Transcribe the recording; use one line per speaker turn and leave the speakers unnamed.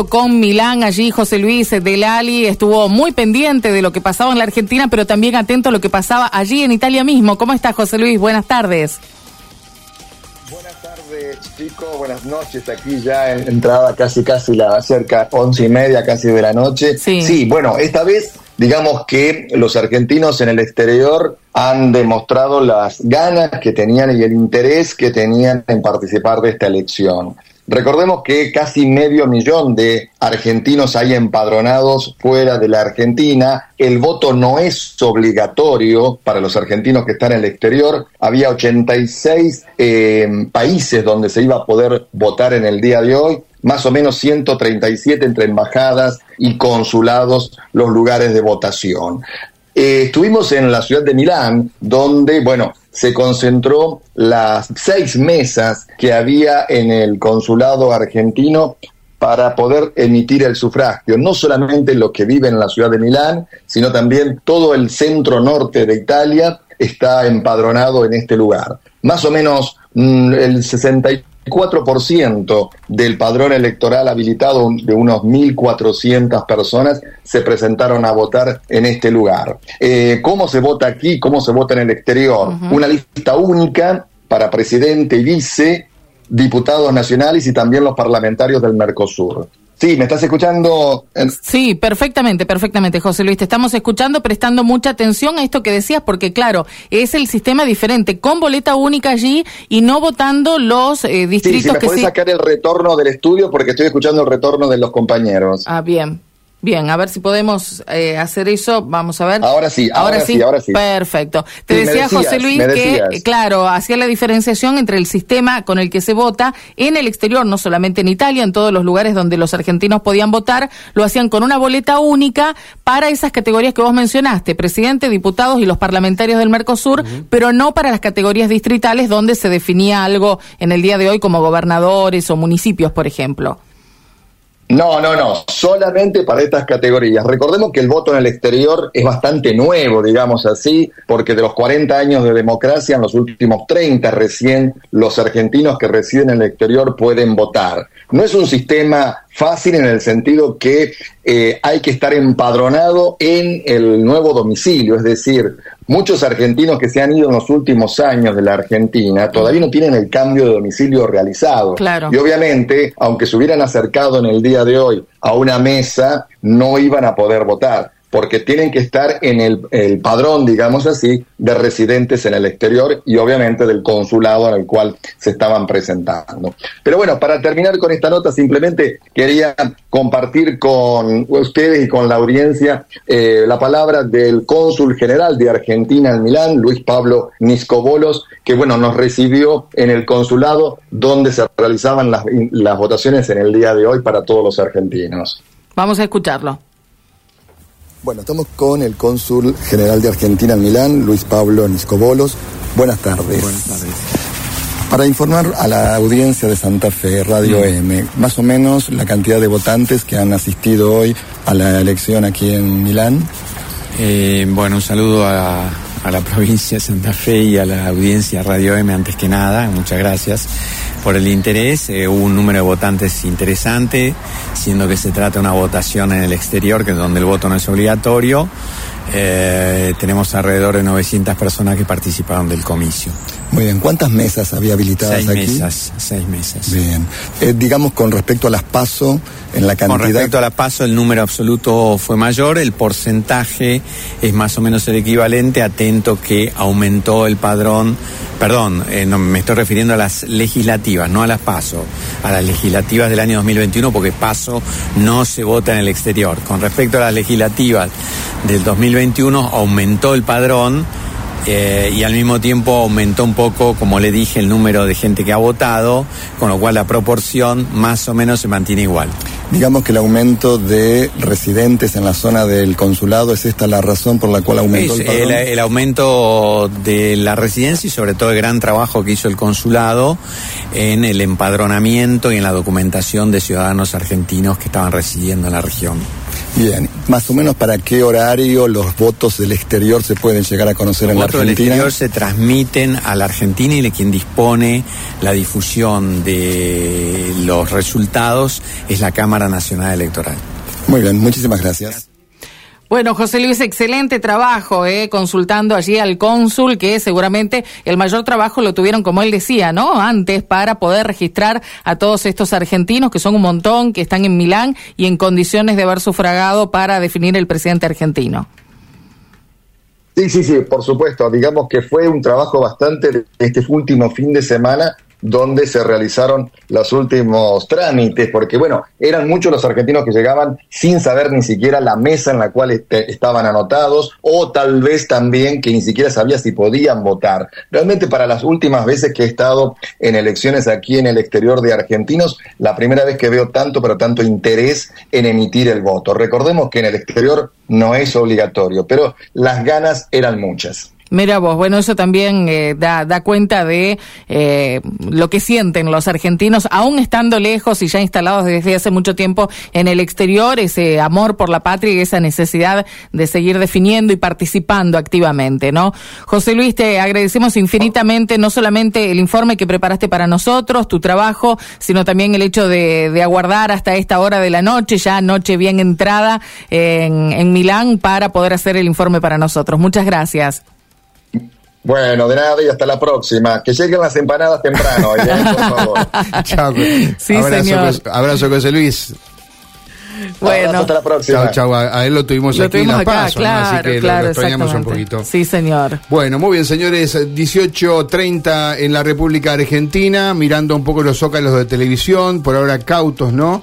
contacto con Milán, allí José Luis Delali estuvo muy pendiente de lo que pasaba en la Argentina, pero también atento a lo que pasaba allí en Italia mismo. ¿Cómo está José Luis? Buenas tardes.
Buenas tardes, chicos. Buenas noches. Aquí ya en entrada casi, casi la cerca once y media, casi de la noche.
Sí.
sí, bueno, esta vez digamos que los argentinos en el exterior han demostrado las ganas que tenían y el interés que tenían en participar de esta elección. Recordemos que casi medio millón de argentinos hay empadronados fuera de la Argentina. El voto no es obligatorio para los argentinos que están en el exterior. Había 86 eh, países donde se iba a poder votar en el día de hoy más o menos 137 entre embajadas y consulados los lugares de votación. Eh, estuvimos en la ciudad de Milán, donde, bueno, se concentró las seis mesas que había en el consulado argentino para poder emitir el sufragio, no solamente los que viven en la ciudad de Milán, sino también todo el centro norte de Italia está empadronado en este lugar. Más o menos mm, el 60 4% del padrón electoral habilitado de unos 1.400 personas se presentaron a votar en este lugar. Eh, ¿Cómo se vota aquí? ¿Cómo se vota en el exterior? Una lista única para presidente y vice, diputados nacionales y también los parlamentarios del Mercosur. Sí, ¿me estás escuchando?
Sí, perfectamente, perfectamente, José Luis. Te estamos escuchando, prestando mucha atención a esto que decías, porque claro, es el sistema diferente, con boleta única allí y no votando los eh, distritos
sí, si me
que sí.
sacar el retorno del estudio porque estoy escuchando el retorno de los compañeros.
Ah, bien. Bien, a ver si podemos eh, hacer eso. Vamos a ver.
Ahora sí, ahora sí, ahora sí.
Perfecto. Te
Sí,
decía
decías,
José Luis que, claro, hacía la diferenciación entre el sistema con el que se vota en el exterior, no solamente en Italia, en todos los lugares donde los argentinos podían votar, lo hacían con una boleta única para esas categorías que vos mencionaste, presidente, diputados y los parlamentarios del Mercosur, pero no para las categorías distritales donde se definía algo en el día de hoy como gobernadores o municipios, por ejemplo.
No, no, no, solamente para estas categorías. Recordemos que el voto en el exterior es bastante nuevo, digamos así, porque de los 40 años de democracia, en los últimos 30 recién los argentinos que residen en el exterior pueden votar. No es un sistema fácil en el sentido que eh, hay que estar empadronado en el nuevo domicilio, es decir, muchos argentinos que se han ido en los últimos años de la Argentina todavía no tienen el cambio de domicilio realizado.
Claro.
Y obviamente, aunque se hubieran acercado en el día de hoy a una mesa, no iban a poder votar porque tienen que estar en el, el, padrón, digamos así, de residentes en el exterior y obviamente del consulado en el cual se estaban presentando. Pero bueno, para terminar con esta nota, simplemente quería compartir con ustedes y con la audiencia eh, la palabra del cónsul general de Argentina en Milán, Luis Pablo Niscobolos, que bueno, nos recibió en el consulado donde se realizaban las, las votaciones en el día de hoy para todos los argentinos.
Vamos a escucharlo.
Bueno, estamos con el cónsul general de Argentina en Milán, Luis Pablo Niscobolos. Buenas tardes.
Buenas tardes.
Para informar a la audiencia de Santa Fe, Radio mm. M, más o menos la cantidad de votantes que han asistido hoy a la elección aquí en Milán.
Eh, bueno, un saludo a, a, la provincia de Santa Fe y a la audiencia Radio M antes que nada. Muchas gracias por el interés. Eh, hubo un número de votantes interesante, siendo que se trata de una votación en el exterior, que es donde el voto no es obligatorio. Eh, tenemos alrededor de 900 personas que participaron del comicio.
Muy bien, ¿cuántas mesas había habilitadas
seis
aquí?
Mesas, seis mesas.
Bien. Eh, digamos con respecto a las PASO, en la cantidad...
Con respecto a las PASO, el número absoluto fue mayor, el porcentaje es más o menos el equivalente, atento que aumentó el padrón, perdón, eh, no, me estoy refiriendo a las legislativas, no a las PASO, a las legislativas del año 2021, porque PASO no se vota en el exterior. Con respecto a las legislativas del 2021, aumentó el padrón. Eh, y al mismo tiempo aumentó un poco, como le dije, el número de gente que ha votado, con lo cual la proporción más o menos se mantiene igual.
Digamos que el aumento de residentes en la zona del consulado es esta la razón por la cual aumentó
es
el padrón.
El, el, aumento de la residencia y sobre todo el gran trabajo que hizo el consulado en el empadronamiento y en la documentación de ciudadanos argentinos que estaban residiendo en la región.
Bien, más o menos para qué horario los votos del exterior se pueden llegar a conocer en la Argentina.
Los votos del exterior se transmiten a la Argentina y de quien dispone la difusión de los resultados es la Cámara Nacional Electoral.
Muy bien, muchísimas gracias.
Bueno, José Luis, excelente trabajo, eh, consultando allí al cónsul, que seguramente el mayor trabajo lo tuvieron, como él decía, ¿no? Antes, para poder registrar a todos estos argentinos, que son un montón, que están en Milán y en condiciones de haber sufragado para definir el presidente argentino.
Sí, sí, sí, por supuesto. Digamos que fue un trabajo bastante este último fin de semana donde se realizaron los últimos trámites, porque bueno, eran muchos los argentinos que llegaban sin saber ni siquiera la mesa en la cual este, estaban anotados, o tal vez también que ni siquiera sabía si podían votar. Realmente para las últimas veces que he estado en elecciones aquí en el exterior de argentinos, la primera vez que veo tanto, pero tanto interés en emitir el voto. Recordemos que en el exterior no es obligatorio, pero las ganas eran muchas.
Mira vos, bueno, eso también eh, da, da cuenta de eh, lo que sienten los argentinos, aún estando lejos y ya instalados desde hace mucho tiempo en el exterior, ese amor por la patria y esa necesidad de seguir definiendo y participando activamente, ¿no? José Luis, te agradecemos infinitamente no solamente el informe que preparaste para nosotros, tu trabajo, sino también el hecho de, de aguardar hasta esta hora de la noche, ya noche bien entrada en, en Milán, para poder hacer el informe para nosotros. Muchas gracias.
Bueno, de nada y hasta la próxima. Que lleguen las empanadas temprano, ¿ya? por favor.
Chao.
Sí,
abrazo,
señor.
Abrazo, José Luis.
Bueno.
Abrazo, hasta la próxima.
Chao, chao. A, a él lo tuvimos
Lo
aquí
tuvimos
en
acá,
Las Paso, ¿no?
claro,
así que lo-
claro,
lo extrañamos un poquito.
Sí, señor.
Bueno, muy bien, señores. 18.30 en la República Argentina, mirando un poco los zócalos de televisión, por ahora cautos, ¿no?